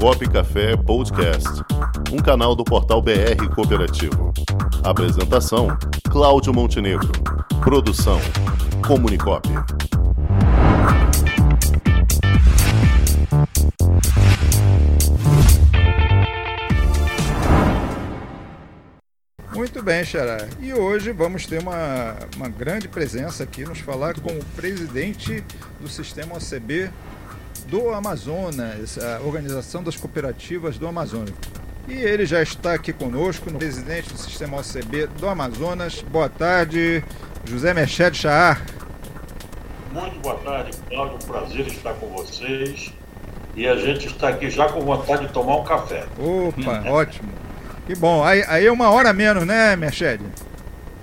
Comunicop Café Podcast, um canal do portal BR Cooperativo. Apresentação: Cláudio Montenegro. Produção: Comunicop. Muito bem, Xará. E hoje vamos ter uma, uma grande presença aqui, nos falar com o presidente do Sistema OCB do Amazonas, a Organização das Cooperativas do Amazonas. E ele já está aqui conosco, no presidente do Sistema OCB do Amazonas. Boa tarde, José Merched Chaar. Muito boa tarde, Cláudio. Um prazer estar com vocês. E a gente está aqui já com vontade de tomar um café. Opa, ótimo. Que bom. Aí, aí é uma hora menos, né, Merched?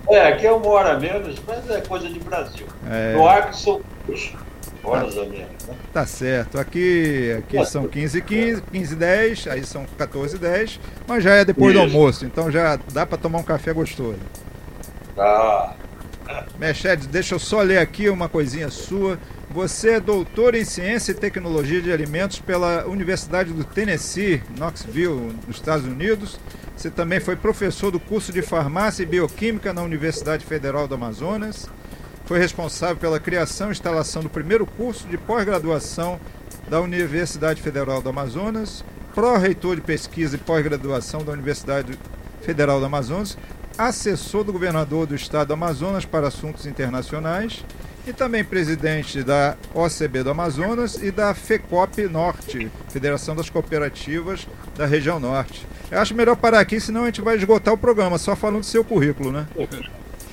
É, aqui é uma hora menos, mas é coisa de Brasil. É... No Acre são duas horas tá. Né? Tá certo. Aqui, aqui são 15 e 15, 15 e 10, aí são 14 e 10, mas já é depois Isso. do almoço, então já dá para tomar um café gostoso. Tá. Merched, deixa eu só ler aqui uma coisinha sua. Você é doutor em Ciência e Tecnologia de Alimentos pela Universidade do Tennessee, Knoxville, nos Estados Unidos. Você também foi professor do curso de Farmácia e Bioquímica na Universidade Federal do Amazonas. Foi responsável pela criação e instalação do primeiro curso de pós-graduação da Universidade Federal do Amazonas, pró-reitor de pesquisa e pós-graduação da Universidade Federal do Amazonas, assessor do governador do estado do Amazonas para assuntos internacionais e também presidente da OCB do Amazonas e da FECOP Norte, Federação das Cooperativas da Região Norte. Eu acho melhor parar aqui, senão a gente vai esgotar o programa, só falando do seu currículo, né?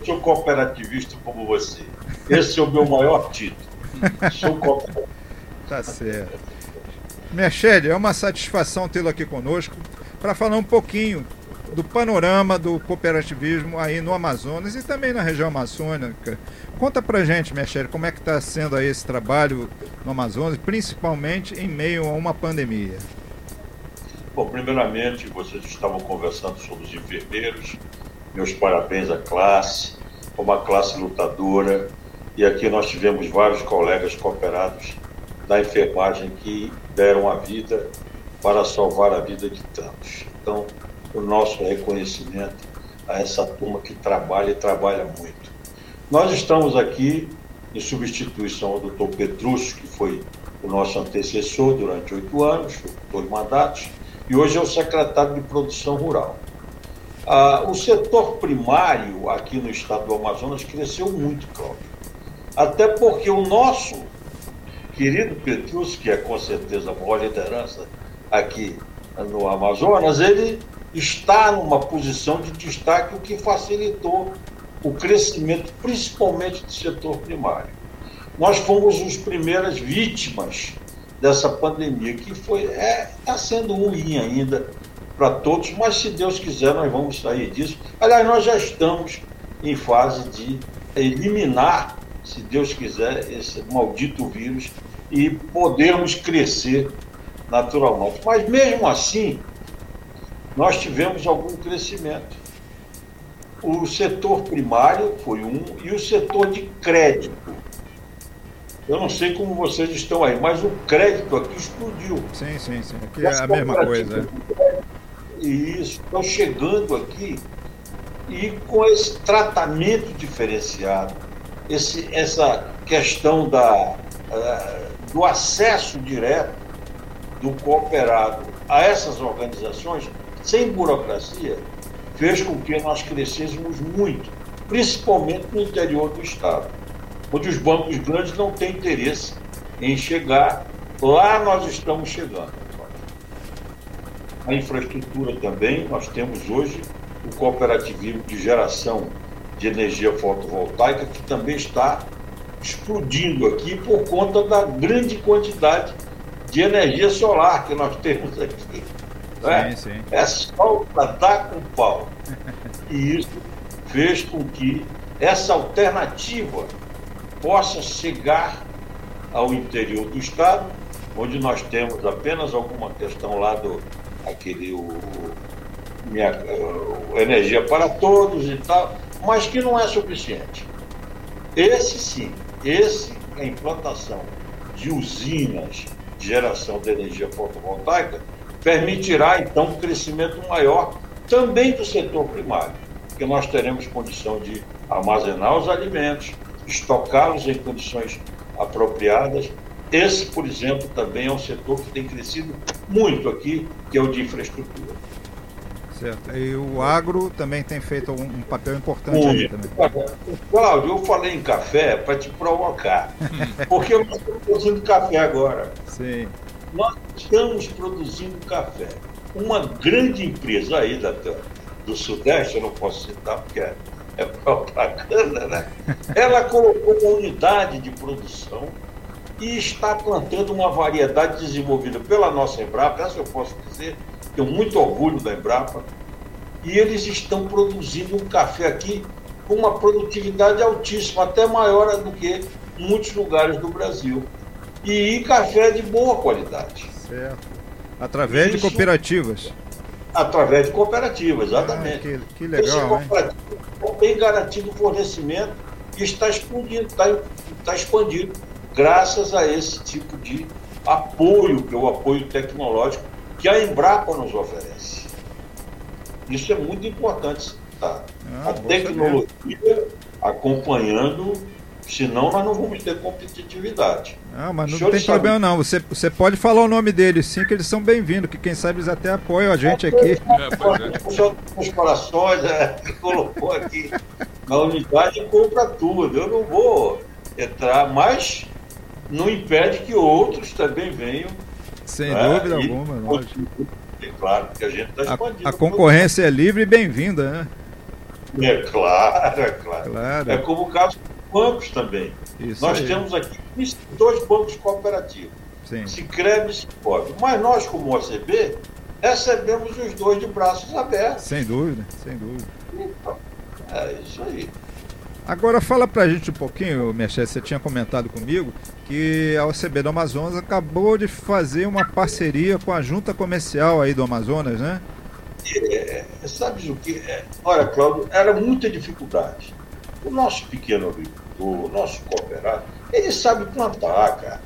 Sou cooperativista como você. Esse é o meu maior título. Sou cooperativista. Tá certo. Merched, é uma satisfação tê-lo aqui conosco para falar um pouquinho do panorama do cooperativismo aí no Amazonas e também na região amazônica. Conta pra gente, Merched, como é que está sendo aí esse trabalho no Amazonas, principalmente em meio a uma pandemia. Bom, primeiramente, vocês estavam conversando sobre os enfermeiros. Meus parabéns à classe, uma classe lutadora. E aqui nós tivemos vários colegas cooperados da enfermagem que deram a vida para salvar a vida de tantos. Então, o nosso reconhecimento a essa turma que trabalha e trabalha muito. Nós estamos aqui em substituição ao doutor Petrúcio, que foi o nosso antecessor durante oito anos, dois mandatos, e hoje é o secretário de Produção Rural. Ah, o setor primário aqui no estado do Amazonas cresceu muito, Cláudio. Até porque o nosso querido Petrúcio, que é com certeza a maior liderança aqui no Amazonas, ele está numa posição de destaque, o que facilitou o crescimento, principalmente do setor primário. Nós fomos as primeiras vítimas dessa pandemia, que foi está é, tá sendo ruim ainda para todos, mas se Deus quiser nós vamos sair disso. Aliás, nós já estamos em fase de eliminar, se Deus quiser, esse maldito vírus e podermos crescer naturalmente. Mas mesmo assim, nós tivemos algum crescimento. O setor primário foi um e o setor de crédito. Eu não sei como vocês estão aí, mas o crédito aqui explodiu. Sim, sim, sim. Aqui é a mesma coisa. E isso, estão chegando aqui e com esse tratamento diferenciado, esse, essa questão da, uh, do acesso direto do cooperado a essas organizações, sem burocracia, fez com que nós crescêssemos muito, principalmente no interior do Estado, onde os bancos grandes não têm interesse em chegar. Lá nós estamos chegando. A infraestrutura também, nós temos hoje o cooperativismo de geração de energia fotovoltaica, que também está explodindo aqui por conta da grande quantidade de energia solar que nós temos aqui. Né? Sim, sim. É só para dar com pau. E isso fez com que essa alternativa possa chegar ao interior do estado, onde nós temos apenas alguma questão lá do aquele o, minha, o, energia para todos e tal, mas que não é suficiente. Esse sim, esse a implantação de usinas de geração de energia fotovoltaica permitirá então um crescimento maior também do setor primário, porque nós teremos condição de armazenar os alimentos, estocá-los em condições apropriadas. Esse, por exemplo, também é um setor que tem crescido muito aqui, que é o de infraestrutura. Certo. E o agro também tem feito um, um papel importante aí também. Cláudio, eu falei em café para te provocar, porque eu estou produzindo café agora. Sim. Nós estamos produzindo café. Uma grande empresa aí da, do Sudeste, eu não posso citar porque é, é propaganda, né? Ela colocou uma unidade de produção e está plantando uma variedade desenvolvida pela nossa Embrapa, essa eu posso dizer, tenho muito orgulho da Embrapa, e eles estão produzindo um café aqui com uma produtividade altíssima, até maior do que muitos lugares do Brasil. E café de boa qualidade. Certo. Através Isso, de cooperativas. Através de cooperativas, exatamente. Ah, que, que legal. Esse tem garantido o fornecimento e está expandindo, está, está expandindo, graças a esse tipo de apoio, que é o apoio tecnológico que a Embrapa nos oferece. Isso é muito importante. Tá? Ah, a tecnologia saber. acompanhando, senão nós não vamos ter competitividade. Ah, mas não tem problema não. Você, você pode falar o nome deles sim, que eles são bem-vindos, que quem sabe eles até apoiam a gente aqui. É, o senhor dos corações é, colocou aqui na unidade compra tudo. Eu não vou entrar, mas não impede que outros também venham sem é, dúvida e, alguma, lógico. É claro que a gente está expandindo. A, a concorrência é livre e bem-vinda, né? É claro, é claro. claro. É como o caso dos bancos também. Isso nós aí. temos aqui dois bancos cooperativos. Sim. Sicredi e Cicobi. Mas nós, como OCB, recebemos os dois de braços abertos. Sem dúvida, sem dúvida. Então, é isso aí. Agora fala pra gente um pouquinho, Mexer, você tinha comentado comigo que a OCB do Amazonas acabou de fazer uma parceria com a junta comercial aí do Amazonas, né? É, sabe o que? É, olha, Cláudio, era muita dificuldade. O nosso pequeno agricultor, o nosso cooperado, ele sabe plantar, cara.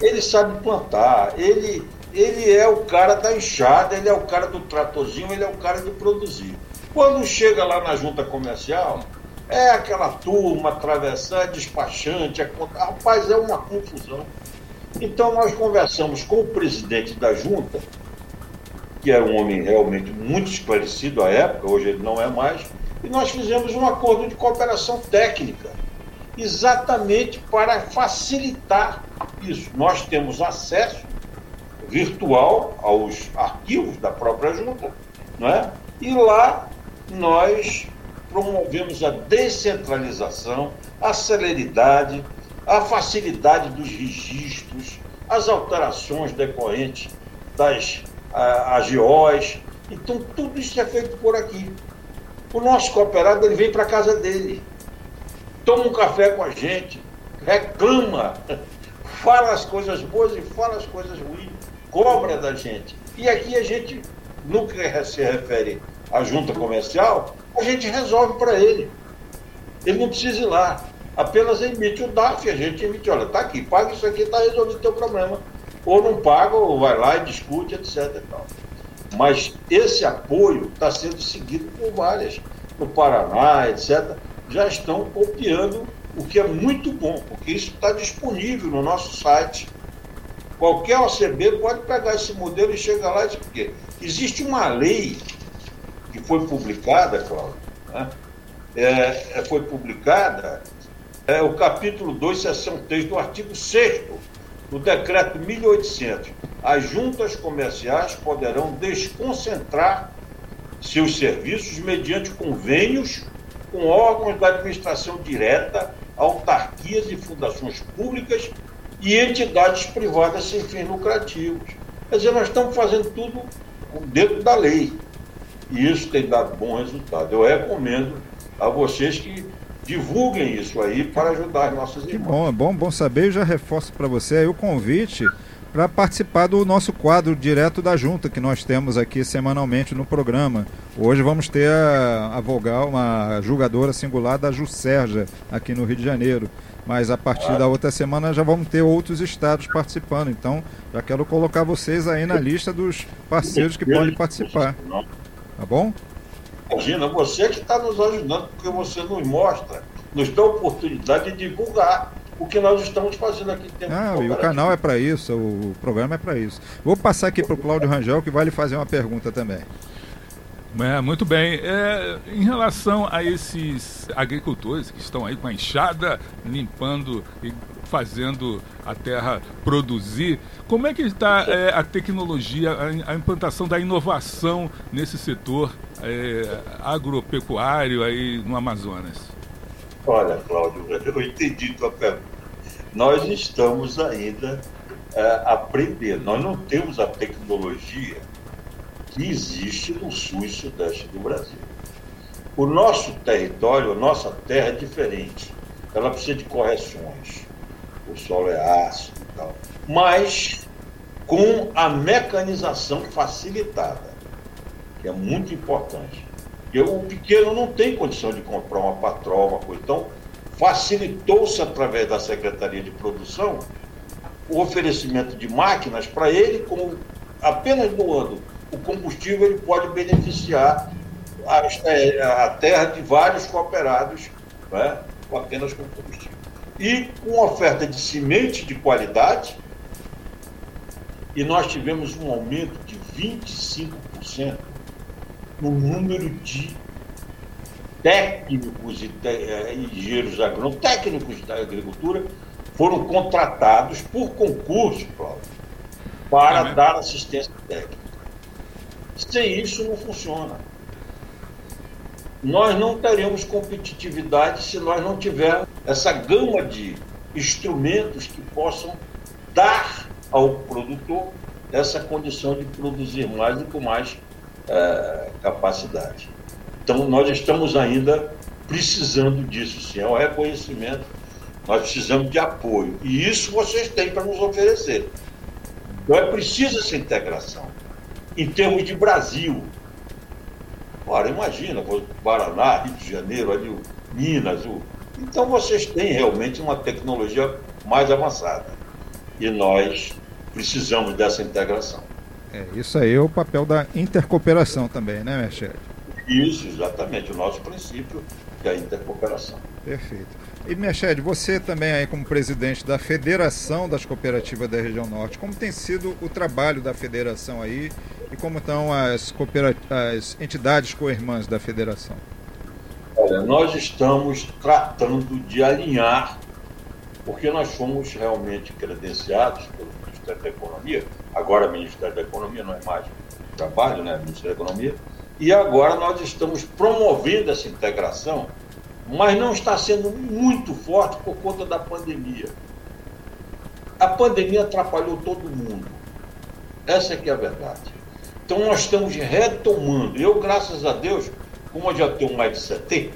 Ele sabe plantar, ele, ele é o cara da enxada, ele é o cara do tratorzinho, ele é o cara de produzir. Quando chega lá na junta comercial, é aquela turma atravessando, despachante, é, rapaz, é uma confusão. Então nós conversamos com o presidente da junta, que era um homem realmente muito esclarecido à época, hoje ele não é mais, e nós fizemos um acordo de cooperação técnica, exatamente para facilitar isso. Nós temos acesso virtual aos arquivos da própria junta, não é? e lá nós promovemos a descentralização, a celeridade, a facilidade dos registros, as alterações decorrentes das AGOs. Então, tudo isso é feito por aqui. O nosso cooperado ele vem para a casa dele, toma um café com a gente, reclama, fala as coisas boas e fala as coisas ruins, cobra da gente. E aqui a gente, no que se refere à junta comercial, a gente resolve para ele. Ele não precisa ir lá. Apenas emite o DAF, a gente emite, olha, tá aqui, paga isso aqui, está resolvido o teu problema. Ou não paga, ou vai lá e discute, etc. Mas esse apoio está sendo seguido por várias. No Paraná, etc., já estão copiando, o que é muito bom, porque isso está disponível no nosso site. Qualquer OCB pode pegar esse modelo e chegar lá e dizer, porque existe uma lei que foi publicada, Cláudio, né? é, é, foi publicada é, o capítulo 2, seção 3 do artigo 6 do decreto 1800. As juntas comerciais poderão desconcentrar seus serviços mediante convênios com órgãos da administração direta, autarquias e fundações públicas e entidades privadas sem fins lucrativos. Quer dizer, nós estamos fazendo tudo dentro da lei. E isso tem dado bom resultado. Eu recomendo a vocês que divulguem isso aí para ajudar as nossas. Que bom, é bom, bom saber. Eu já reforço para você aí o convite para participar do nosso quadro direto da junta que nós temos aqui semanalmente no programa. Hoje vamos ter a, a vogal, uma julgadora singular da Juscerja aqui no Rio de Janeiro. Mas a partir da outra semana já vamos ter outros estados participando. Então já quero colocar vocês aí na lista dos parceiros que podem participar. Tá bom? Imagina, você que está nos ajudando, porque você nos mostra, nos dá a oportunidade de divulgar o que nós estamos fazendo aqui dentro Ah, e o canal é para isso, o programa é para isso. Vou passar aqui para o Cláudio Rangel, que vai lhe fazer uma pergunta também. É, muito bem. É, em relação a esses agricultores que estão aí com a enxada, limpando e fazendo a terra produzir, como é que está é, a tecnologia, a, a, implantação da inovação nesse setor é, agropecuário aí no Amazonas? Olha, Cláudio, eu entendi tua pergunta. Nós estamos ainda é, aprendendo. Nós não temos a tecnologia que existe no sul e sudeste do Brasil. O nosso território, a nossa terra é diferente. Ela precisa de correções. O solo é ácido e tal. Mas com a mecanização facilitada, que é muito importante. Porque o pequeno não tem condição de comprar uma patroa, uma coisa. Então, facilitou-se através da Secretaria de Produção o oferecimento de máquinas para ele, com apenas doando o combustível ele pode beneficiar a, a terra de vários cooperados né, apenas com combustível. E com oferta de semente de qualidade, e nós tivemos um aumento de 25% no número de técnicos e eh, engenheiros agrônomos, técnicos da agricultura, foram contratados por concurso, Cláudio, para dar assistência técnica. Sem isso não funciona. Nós não teremos competitividade se nós não tivermos essa gama de instrumentos que possam dar ao produtor essa condição de produzir mais e com mais é, capacidade. Então, nós estamos ainda precisando disso, sim, é um reconhecimento. Nós precisamos de apoio. E isso vocês têm para nos oferecer. Então, é preciso essa integração em termos de Brasil. Ora, imagina, Paraná, Rio de Janeiro, ali, Minas. O... Então vocês têm realmente uma tecnologia mais avançada. E nós precisamos dessa integração. É, isso aí é o papel da intercooperação também, né, Merched? Isso, exatamente. O nosso princípio é a intercooperação. Perfeito. E Merched, você também aí como presidente da Federação das Cooperativas da Região Norte, como tem sido o trabalho da federação aí e como estão as, as entidades co-irmãs da federação? Olha, nós estamos tratando de alinhar, porque nós fomos realmente credenciados pelo Ministério da Economia, agora Ministério da Economia não é mais trabalho, né? Ministério da Economia, e agora nós estamos promovendo essa integração mas não está sendo muito forte por conta da pandemia. A pandemia atrapalhou todo mundo. Essa é que é a verdade. Então nós estamos retomando. Eu, graças a Deus, como eu já tenho mais de 70,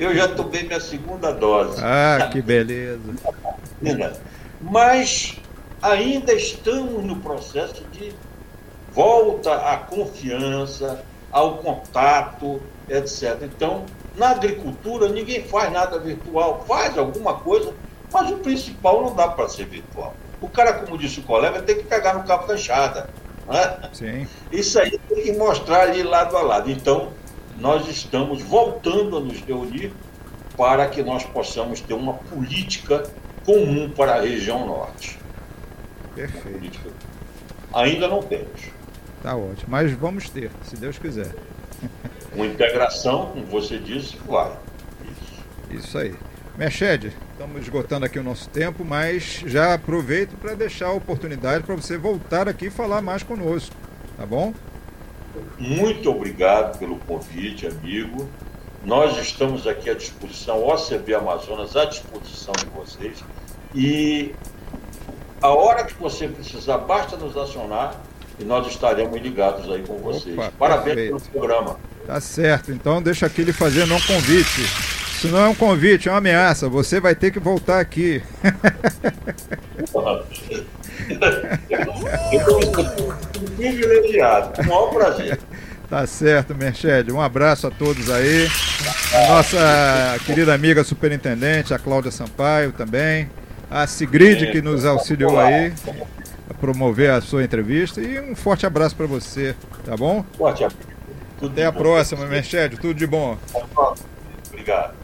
eu já tomei minha segunda dose. Ah, que beleza. Mas ainda estamos no processo de volta à confiança, ao contato, etc. Então, na agricultura, ninguém faz nada virtual. Faz alguma coisa, mas o principal não dá para ser virtual. O cara, como disse o colega, tem que pegar no cabo da enxada. Né? Isso aí tem que mostrar ali lado a lado. Então, nós estamos voltando a nos reunir para que nós possamos ter uma política comum para a região norte. Perfeito. Ainda não temos. Tá ótimo, mas vamos ter, se Deus quiser. Uma integração, como você disse, vai. Isso, Isso aí. Merched, estamos esgotando aqui o nosso tempo, mas já aproveito para deixar a oportunidade para você voltar aqui e falar mais conosco, tá bom? Muito obrigado pelo convite, amigo. Nós estamos aqui à disposição, OCB Amazonas à disposição de vocês. E a hora que você precisar, basta nos acionar e nós estaremos ligados aí com vocês. Opa, Parabéns perfeito. pelo programa. Tá certo, então deixa aqui ele fazendo um convite. Isso não é um convite, é uma ameaça. Você vai ter que voltar aqui. Eu estou privilegiado, com o maior prazer. Tá certo, Merched. Um abraço a todos aí. A nossa querida amiga superintendente, a Cláudia Sampaio também. A Sigrid, que nos auxiliou aí a promover a sua entrevista. E um forte abraço para você, tá bom? Forte abraço. Até a próxima, Merched. Tudo de bom. Obrigado.